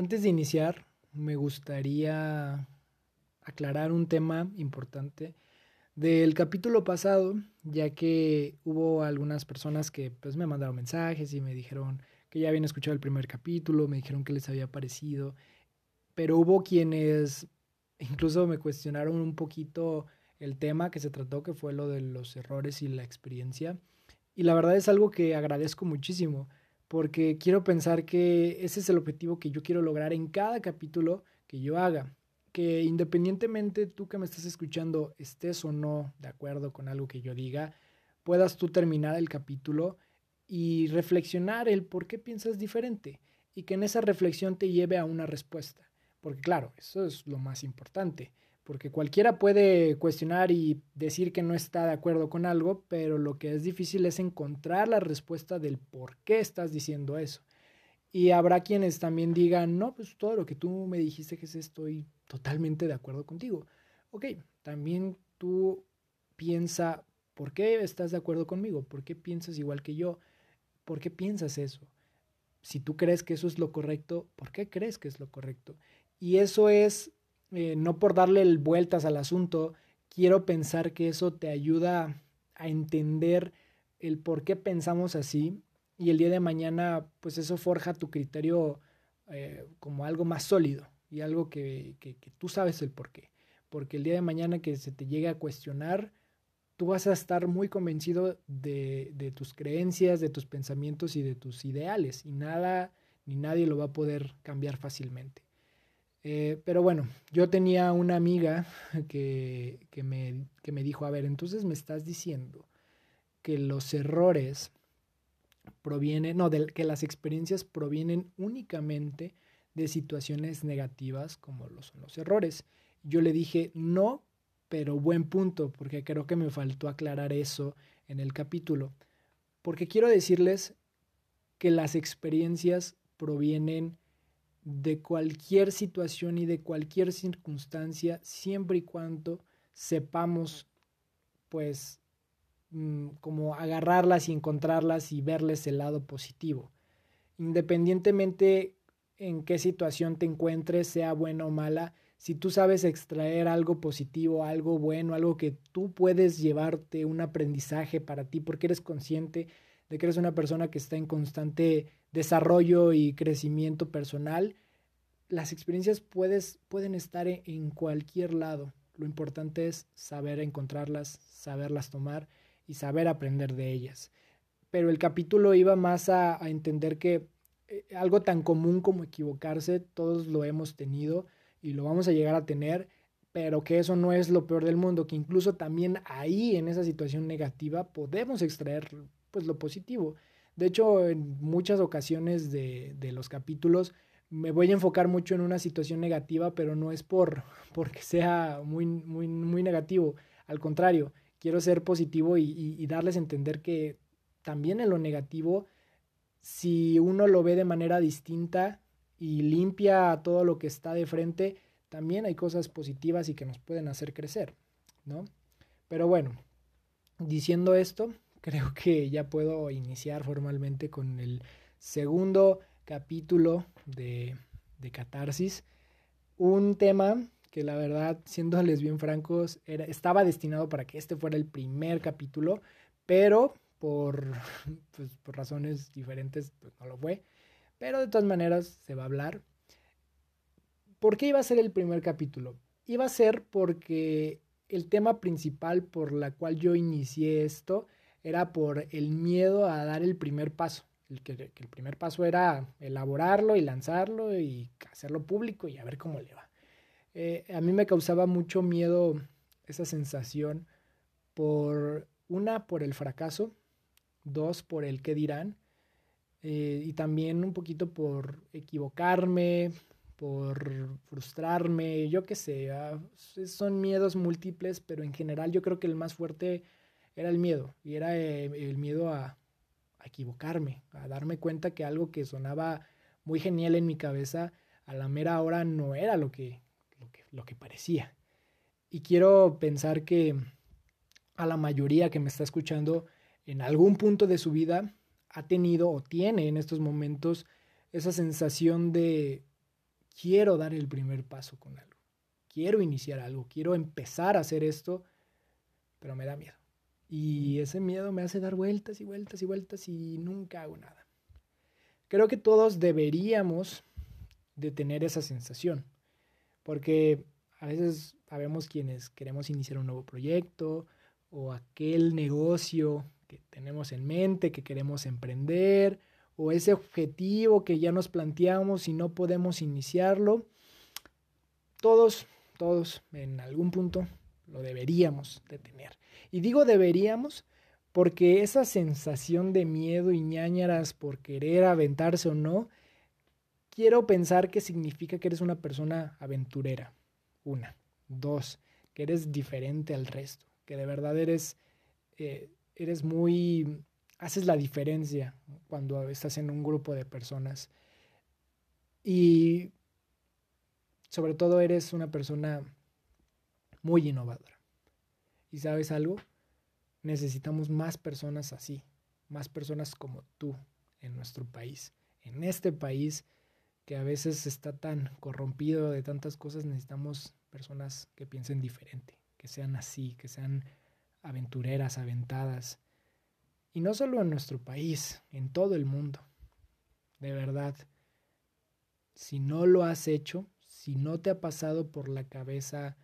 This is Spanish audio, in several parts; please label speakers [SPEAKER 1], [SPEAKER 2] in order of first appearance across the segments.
[SPEAKER 1] Antes de iniciar, me gustaría aclarar un tema importante del capítulo pasado, ya que hubo algunas personas que pues me mandaron mensajes y me dijeron que ya habían escuchado el primer capítulo, me dijeron que les había parecido, pero hubo quienes incluso me cuestionaron un poquito el tema que se trató, que fue lo de los errores y la experiencia. Y la verdad es algo que agradezco muchísimo, porque quiero pensar que ese es el objetivo que yo quiero lograr en cada capítulo que yo haga. Que independientemente tú que me estás escuchando estés o no de acuerdo con algo que yo diga, puedas tú terminar el capítulo y reflexionar el por qué piensas diferente y que en esa reflexión te lleve a una respuesta. Porque claro, eso es lo más importante porque cualquiera puede cuestionar y decir que no está de acuerdo con algo, pero lo que es difícil es encontrar la respuesta del por qué estás diciendo eso. Y habrá quienes también digan, no, pues todo lo que tú me dijiste que estoy totalmente de acuerdo contigo. Ok, también tú piensa, ¿por qué estás de acuerdo conmigo? ¿Por qué piensas igual que yo? ¿Por qué piensas eso? Si tú crees que eso es lo correcto, ¿por qué crees que es lo correcto? Y eso es eh, no por darle vueltas al asunto, quiero pensar que eso te ayuda a entender el por qué pensamos así y el día de mañana, pues eso forja tu criterio eh, como algo más sólido y algo que, que, tú sabes el por qué. Porque el día de mañana que se te llegue a cuestionar, tú vas a estar muy convencido de, de tus creencias, de tus pensamientos y de tus ideales y nada ni nadie lo va a poder cambiar fácilmente. Eh, pero bueno, yo tenía una amiga que, que, me, que me dijo, a ver, entonces me estás diciendo que los errores provienen, no, de, que las experiencias provienen únicamente de situaciones negativas como son los errores. Yo le dije, no, pero buen punto, porque creo que me faltó aclarar eso en el capítulo. Porque quiero decirles que las experiencias provienen de cualquier situación y de cualquier circunstancia, siempre y cuando sepamos, pues, mm, como agarrarlas y encontrarlas y verles el lado positivo. Independientemente en qué situación te encuentres, sea buena o mala, si tú sabes extraer algo positivo, algo bueno, algo que tú puedes llevarte un aprendizaje para ti, porque eres consciente de que eres una persona que está en constante desarrollo y crecimiento personal, las experiencias puedes, pueden estar e, en cualquier lado. Lo importante es saber encontrarlas, saberlas tomar y saber aprender de ellas. Pero el capítulo iba más a, entender que eh, algo tan común como equivocarse, todos lo hemos tenido y lo vamos a llegar a tener, pero que eso no es lo peor del mundo, que incluso también ahí en esa situación negativa podemos extraer pues lo positivo. De hecho, en muchas ocasiones de, los capítulos me voy a enfocar mucho en una situación negativa, pero no es por porque sea muy, muy, muy negativo. Al contrario, quiero ser positivo y, y, darles a entender que también en lo negativo, si uno lo ve de manera distinta y limpia todo lo que está de frente, también hay cosas positivas y que nos pueden hacer crecer, ¿no? Pero bueno, diciendo esto, creo que ya puedo iniciar formalmente con el segundo capítulo de, de Catarsis. Un tema que la verdad, siéndoles bien francos, era, estaba destinado para que este fuera el primer capítulo, pero por, pues, por razones diferentes pues, no lo fue. Pero de todas maneras se va a hablar. ¿Por qué iba a ser el primer capítulo? Iba a ser porque el tema principal por la cual yo inicié esto era por el miedo a dar el primer paso. El que, el primer paso era elaborarlo y lanzarlo y hacerlo público y a ver cómo le va. Eh, a mí me causaba mucho miedo esa sensación por una por el fracaso, dos por el qué dirán eh, y también un poquito por equivocarme, por frustrarme, yo qué sé, ah, son miedos múltiples, pero en general yo creo que el más fuerte era el miedo, y era eh, el miedo a, equivocarme, a darme cuenta que algo que sonaba muy genial en mi cabeza, a la mera hora no era lo que, lo que, lo que parecía. Y quiero pensar que a la mayoría que me está escuchando, en algún punto de su vida, ha tenido o tiene en estos momentos esa sensación de quiero dar el primer paso con algo, quiero iniciar algo, quiero empezar a hacer esto, pero me da miedo. Y ese miedo me hace dar vueltas y vueltas y vueltas y nunca hago nada. Creo que todos deberíamos de tener esa sensación, porque a veces sabemos quienes queremos iniciar un nuevo proyecto o aquel negocio que tenemos en mente, que queremos emprender, o ese objetivo que ya nos planteamos y no podemos iniciarlo. Todos, todos en algún punto lo deberíamos de tener. Y digo deberíamos porque esa sensación de miedo y ñañaras por querer aventarse o no, quiero pensar que significa que eres una persona aventurera. Una. Dos, que eres diferente al resto, que de verdad eres, eh, eres muy, haces la diferencia cuando estás en un grupo de personas. Y sobre todo eres una persona muy innovadora. ¿Y sabes algo? Necesitamos más personas así, más personas como tú en nuestro país. En este país que a veces está tan corrompido de tantas cosas, necesitamos personas que piensen diferente, que sean así, que sean aventureras, aventadas. Y no solo en nuestro país, en todo el mundo. De verdad, si no lo has hecho, si no te ha pasado por la cabeza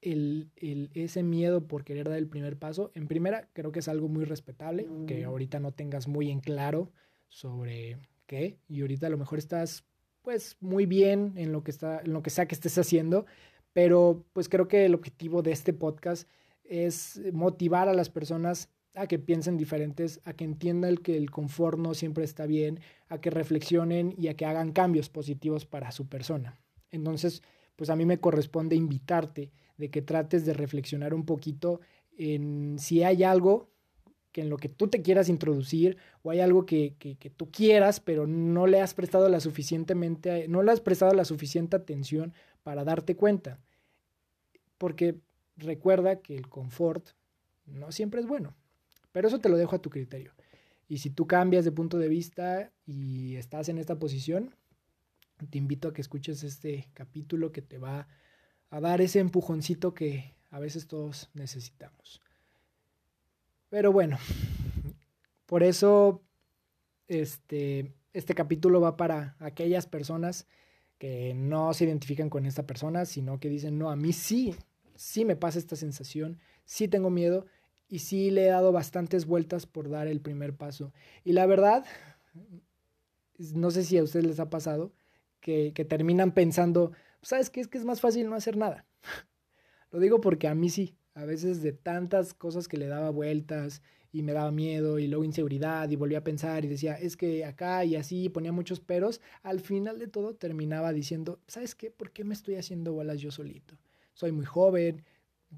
[SPEAKER 1] el, ese miedo por querer dar el primer paso, en primera creo que es algo muy respetable, que ahorita no tengas muy en claro sobre qué, y ahorita a lo mejor estás pues muy bien en lo que está, en lo que sea que estés haciendo, pero pues creo que el objetivo de este podcast es motivar a las personas a que piensen diferentes, a que entiendan que el confort no siempre está bien, a que reflexionen y a que hagan cambios positivos para su persona. Entonces, pues a mí me corresponde invitarte de que trates de reflexionar un poquito en si hay algo que en lo que tú te quieras introducir o hay algo que, que, tú quieras, pero no le has prestado la suficientemente, no le has prestado la suficiente atención para darte cuenta. Porque recuerda que el confort no siempre es bueno, pero eso te lo dejo a tu criterio. Y si tú cambias de punto de vista y estás en esta posición, te invito a que escuches este capítulo que te va a dar ese empujoncito que a veces todos necesitamos. Pero bueno, por eso este, este capítulo va para aquellas personas que no se identifican con esta persona, sino que dicen, no, a mí sí, sí me pasa esta sensación, sí tengo miedo y sí le he dado bastantes vueltas por dar el primer paso. Y la verdad, no sé si a ustedes les ha pasado, que, que terminan pensando, ¿sabes qué? Es que es más fácil no hacer nada. Lo digo porque a mí sí, a veces de tantas cosas que le daba vueltas y me daba miedo y luego inseguridad y volvía a pensar y decía, es que acá y así ponía muchos peros, al final de todo terminaba diciendo, ¿sabes qué? ¿Por qué me estoy haciendo bolas yo solito? Soy muy joven,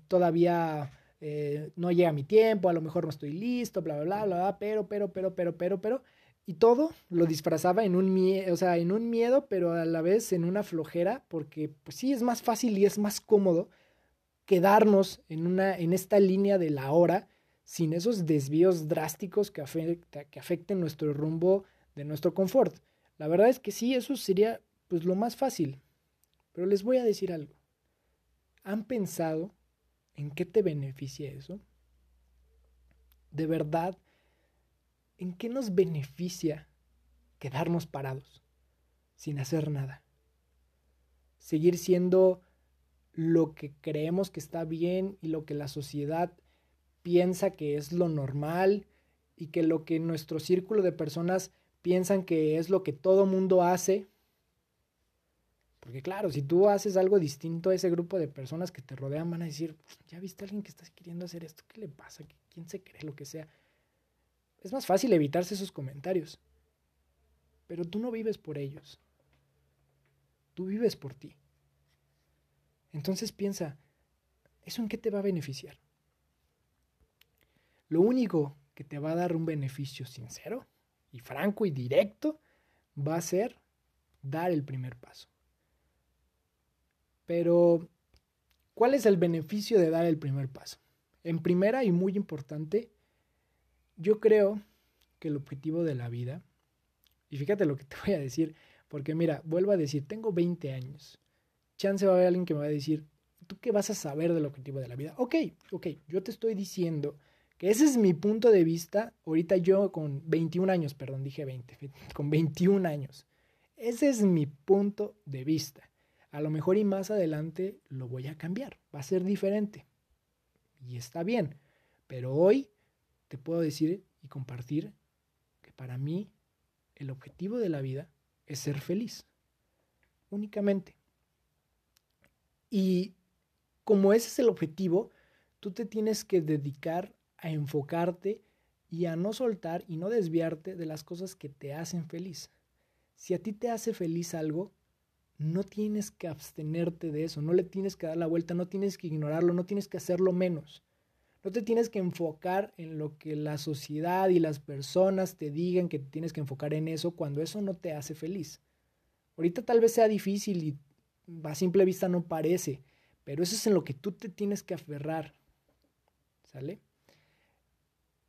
[SPEAKER 1] todavía eh, no llega mi tiempo, a lo mejor no estoy listo, bla, bla, bla, bla, pero, pero, pero, pero, pero, pero, y todo lo disfrazaba en un miedo, o sea, en un miedo, pero a la vez en una flojera, porque pues sí es más fácil y es más cómodo quedarnos en, una, en esta línea de la hora sin esos desvíos drásticos que, que afecten nuestro rumbo de nuestro confort. La verdad es que sí, eso sería pues lo más fácil. Pero les voy a decir algo. ¿Han pensado en qué te beneficia eso? De verdad, ¿en qué nos beneficia quedarnos parados sin hacer nada? Seguir siendo lo que creemos que está bien y lo que la sociedad piensa que es lo normal y que lo que nuestro círculo de personas piensan que es lo que todo mundo hace. Porque claro, si tú haces algo distinto a ese grupo de personas que te rodean, van a decir, ya viste a alguien que está queriendo hacer esto, ¿qué le pasa? ¿Quién se cree lo que sea? Es más fácil evitarse esos comentarios. Pero tú no vives por ellos. Tú vives por ti. Entonces piensa, ¿eso en qué te va a beneficiar? Lo único que te va a dar un beneficio sincero y franco y directo va a ser dar el primer paso. Pero, ¿cuál es el beneficio de dar el primer paso? En primera y muy importante, yo creo que el objetivo de la vida, y fíjate lo que te voy a decir, Porque mira, vuelvo a decir, tengo 20 años. Chance va a haber alguien que me va a decir, ¿tú qué vas a saber del objetivo de la vida? Ok, ok, yo te estoy diciendo que ese es mi punto de vista. Ahorita yo con 21 años, perdón, dije 20, con 21 años. Ese es mi punto de vista. A lo mejor y más adelante lo voy a cambiar, va a ser diferente. Y está bien. Pero hoy te puedo decir y compartir que para mí el objetivo de la vida es ser feliz. Únicamente. Y como ese es el objetivo, tú te tienes que dedicar a enfocarte y a no soltar y no desviarte de las cosas que te hacen feliz. Si a ti te hace feliz algo, no tienes que abstenerte de eso, no le tienes que dar la vuelta, no tienes que ignorarlo, no tienes que hacerlo menos. No te tienes que enfocar en lo que la sociedad y las personas te digan que tienes que enfocar en eso cuando eso no te hace feliz. Ahorita tal vez sea difícil y a simple vista no parece, pero eso es en lo que tú te tienes que aferrar. ¿Sale?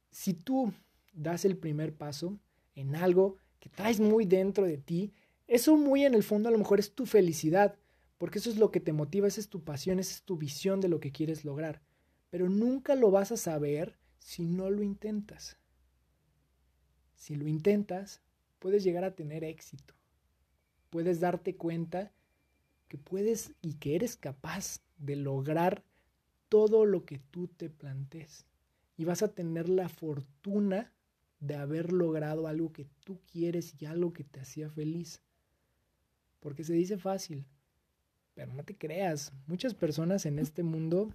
[SPEAKER 1] Si tú das el primer paso en algo que traes muy dentro de ti, eso muy en el fondo a lo mejor es tu felicidad, porque eso es lo que te motiva, esa es tu pasión, esa es tu visión de lo que quieres lograr pero nunca lo vas a saber si no lo intentas. Si lo intentas, puedes llegar a tener éxito. Puedes darte cuenta que puedes y que eres capaz de lograr todo lo que tú te plantees. Y vas a tener la fortuna de haber logrado algo que tú quieres y algo que te hacía feliz. Porque se dice fácil, pero no te creas. Muchas personas en este mundo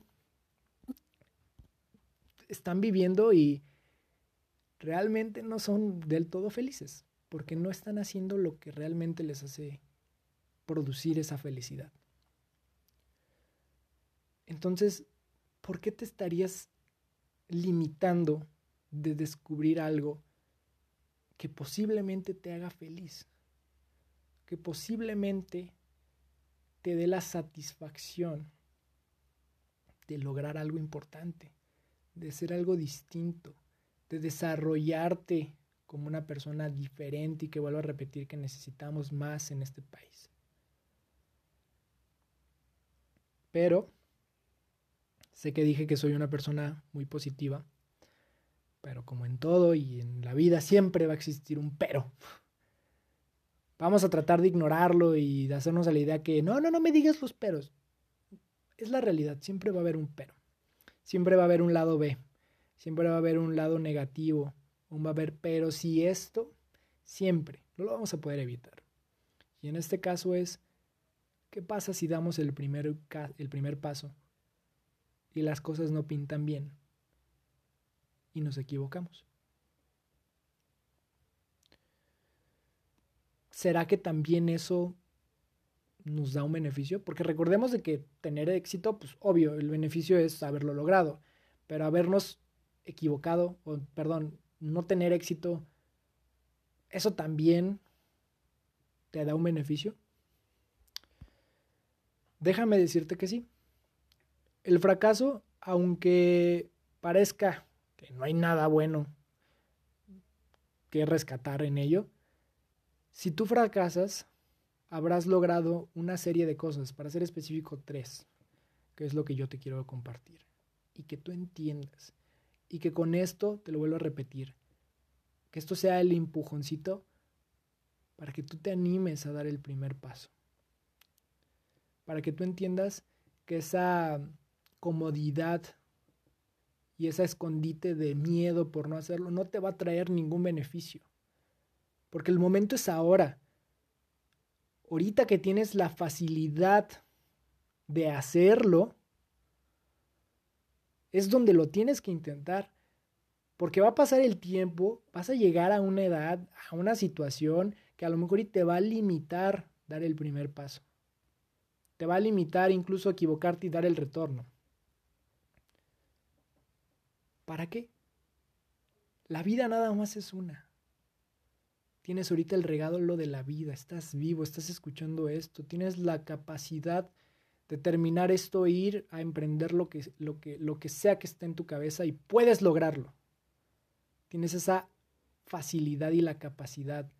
[SPEAKER 1] están viviendo y realmente no son del todo felices, porque no están haciendo lo que realmente les hace producir esa felicidad. Entonces, ¿por qué te estarías limitando de descubrir algo que posiblemente te haga feliz? Que posiblemente te dé la satisfacción de lograr algo importante de ser algo distinto, de desarrollarte como una persona diferente y que vuelvo a repetir que necesitamos más en este país. Pero sé que dije que soy una persona muy positiva, pero como en todo y en la vida siempre va a existir un pero. Vamos a tratar de ignorarlo y de hacernos a la idea que no, no, no me digas los peros. Es la realidad, siempre va a haber un pero siempre va a haber un lado B, siempre va a haber un lado negativo, va a haber, pero si esto, siempre, no lo vamos a poder evitar. Y en este caso es, ¿qué pasa si damos el primer, el primer paso y las cosas no pintan bien y nos equivocamos? ¿Será que también eso nos da un beneficio, porque recordemos de que tener éxito, pues obvio, el beneficio es haberlo logrado, pero habernos equivocado, o perdón, no tener éxito, eso también te da un beneficio. Déjame decirte que sí. El fracaso, aunque parezca que no hay nada bueno que rescatar en ello, si tú fracasas, habrás logrado una serie de cosas, para ser específico tres, que es lo que yo te quiero compartir. Y que tú entiendas. Y que con esto, te lo vuelvo a repetir, que esto sea el empujoncito para que tú te animes a dar el primer paso. Para que tú entiendas que esa comodidad y esa escondite de miedo por no hacerlo no te va a traer ningún beneficio. Porque el momento es ahora ahorita que tienes la facilidad de hacerlo, es donde lo tienes que intentar. Porque va a pasar el tiempo, vas a llegar a una edad, a una situación que a lo mejor te va a limitar dar el primer paso. Te va a limitar incluso equivocarte y dar el retorno. ¿Para qué? La vida nada más es una. Tienes ahorita el regalo lo de la vida, estás vivo, estás escuchando esto, tienes la capacidad de terminar esto e ir a emprender lo que, lo que, lo que sea que esté en tu cabeza y puedes lograrlo. Tienes esa facilidad y la capacidad.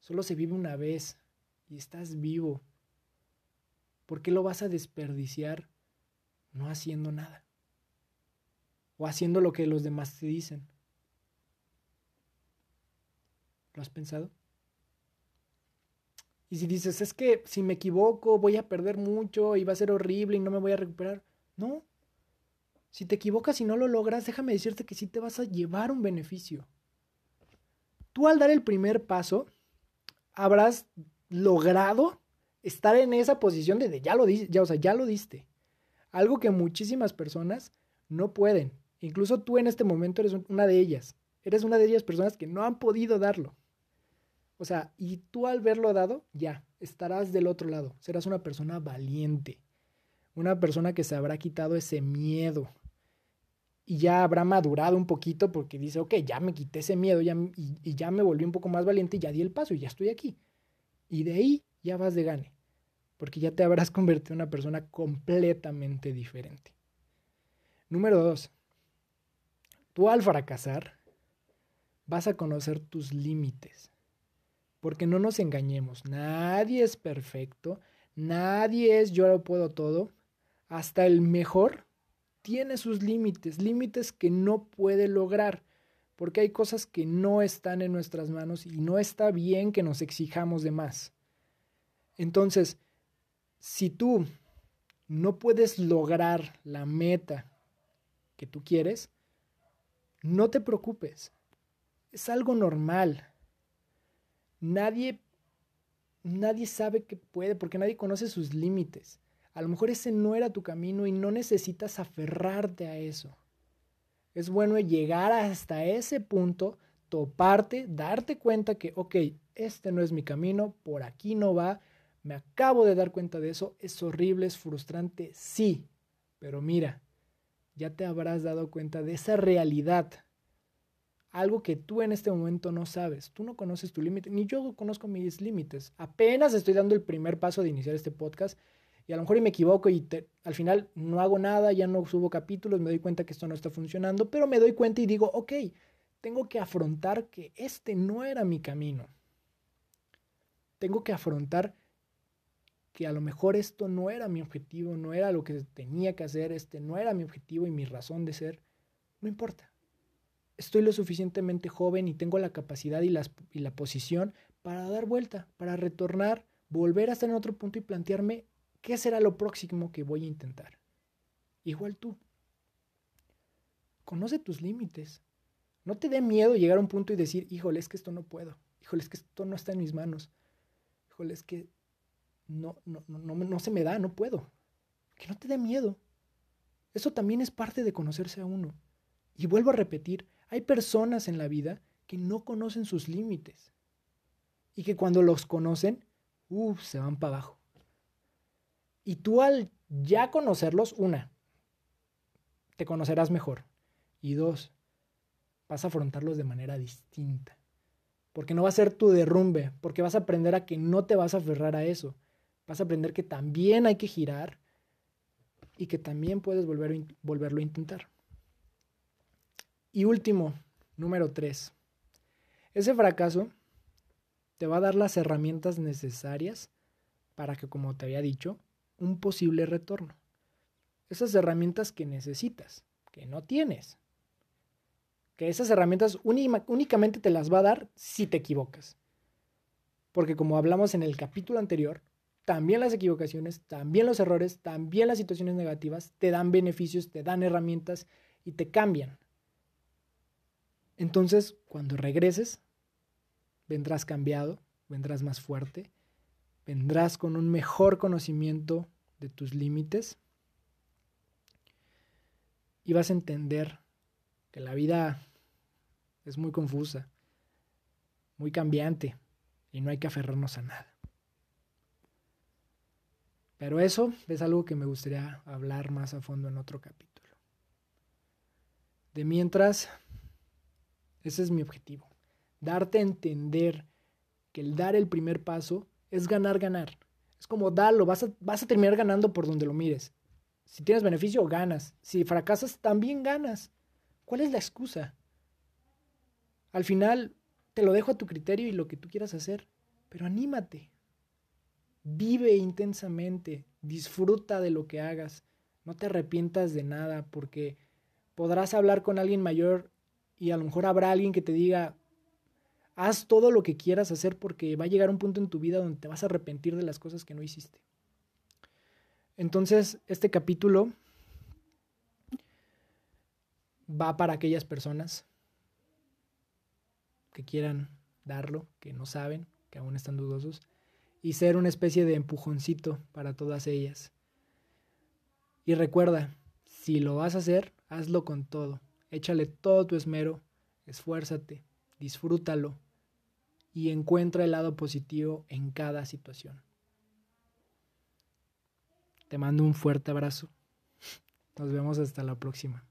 [SPEAKER 1] Solo se vive una vez y estás vivo. ¿Por qué lo vas a desperdiciar no haciendo nada? O haciendo lo que los demás te dicen. ¿Lo has pensado? Y si dices, es que si me equivoco voy a perder mucho y va a ser horrible y no me voy a recuperar. No. Si te equivocas y no lo logras, déjame decirte que sí te vas a llevar un beneficio. Tú al dar el primer paso, habrás logrado estar en esa posición de, ya lo ya, o sea, ya lo diste. Algo que muchísimas personas no pueden. Incluso tú en este momento eres una de ellas. Eres una de ellas personas que no han podido darlo. O sea, y tú al verlo dado, ya, estarás del otro lado. Serás una persona valiente. Una persona que se habrá quitado ese miedo. Y ya habrá madurado un poquito porque dice, ok, ya me quité ese miedo y, y ya me volví un poco más valiente y ya di el paso y ya estoy aquí. Y de ahí ya vas de gane. Porque ya te habrás convertido en una persona completamente diferente. Número dos. Tú al fracasar vas a conocer tus límites. Porque no nos engañemos, nadie es perfecto, nadie es yo lo puedo todo. Hasta el mejor tiene sus límites, límites que no puede lograr, porque hay cosas que no están en nuestras manos y no está bien que nos exijamos de más. Entonces, si tú no puedes lograr la meta que tú quieres, no te preocupes. Es algo normal. Nadie, nadie sabe que puede porque nadie conoce sus límites. A lo mejor ese no era tu camino y no necesitas aferrarte a eso. Es bueno llegar hasta ese punto, toparte, darte cuenta que, ok, este no es mi camino, por aquí no va, me acabo de dar cuenta de eso, es horrible, es frustrante, sí, pero mira, ya te habrás dado cuenta de esa realidad algo que tú en este momento no sabes. Tú no conoces tu límite, ni yo conozco mis límites. Apenas estoy dando el primer paso de iniciar este podcast y a lo mejor me equivoco y al final no hago nada, ya no subo capítulos, me doy cuenta que esto no está funcionando, pero me doy cuenta y digo, ok, tengo que afrontar que este no era mi camino. Tengo que afrontar que a lo mejor esto no era mi objetivo, no era lo que tenía que hacer, este no era mi objetivo y mi razón de ser. No importa estoy lo suficientemente joven y tengo la capacidad y, y la posición para dar vuelta, para retornar, volver a estar en otro punto y plantearme qué será lo próximo que voy a intentar. Igual tú. Conoce tus límites. No te dé miedo llegar a un punto y decir, híjole, es que esto no puedo. Híjole, es que esto no está en mis manos. Híjole, es que no, no, no, no, no se me da, no puedo. Que no te dé miedo. Eso también es parte de conocerse a uno. Y vuelvo a repetir, hay personas en la vida que no conocen sus límites y que cuando los conocen, uff, se van para abajo. Y tú al ya conocerlos, una, te conocerás mejor. Y dos, vas a afrontarlos de manera distinta. Porque no va a ser tu derrumbe, porque vas a aprender a que no te vas a aferrar a eso. Vas a aprender que también hay que girar y que también puedes volver, volverlo a intentar. Y último, número tres. Ese fracaso te va a dar las herramientas necesarias para que, como te había dicho, un posible retorno. Esas herramientas que necesitas, que no tienes. Que esas herramientas únicamente te las va a dar si te equivocas. Porque como hablamos en el capítulo anterior, también las equivocaciones, también los errores, también las situaciones negativas te dan beneficios, te dan herramientas y te cambian. Entonces, cuando regreses, vendrás cambiado, vendrás más fuerte, vendrás con un mejor conocimiento de tus límites y vas a entender que la vida es muy confusa, muy cambiante y no hay que aferrarnos a nada. Pero eso es algo que me gustaría hablar más a fondo en otro capítulo. De mientras, ese es mi objetivo. Darte a entender que el dar el primer paso es ganar, ganar. Es como darlo, vas a, vas a terminar ganando por donde lo mires. Si tienes beneficio, ganas. Si fracasas, también ganas. ¿Cuál es la excusa? Al final, te lo dejo a tu criterio y lo que tú quieras hacer. Pero anímate. Vive intensamente, disfruta de lo que hagas, no te arrepientas de nada porque podrás hablar con alguien mayor y a lo mejor habrá alguien que te diga, haz todo lo que quieras hacer porque va a llegar un punto en tu vida donde te vas a arrepentir de las cosas que no hiciste. Entonces, este capítulo va para aquellas personas que quieran darlo, que no saben, que aún están dudosos, y ser una especie de empujoncito para todas ellas. Y recuerda, si lo vas a hacer, hazlo con todo. Échale todo tu esmero, esfuérzate, disfrútalo y encuentra el lado positivo en cada situación. Te mando un fuerte abrazo. Nos vemos hasta la próxima.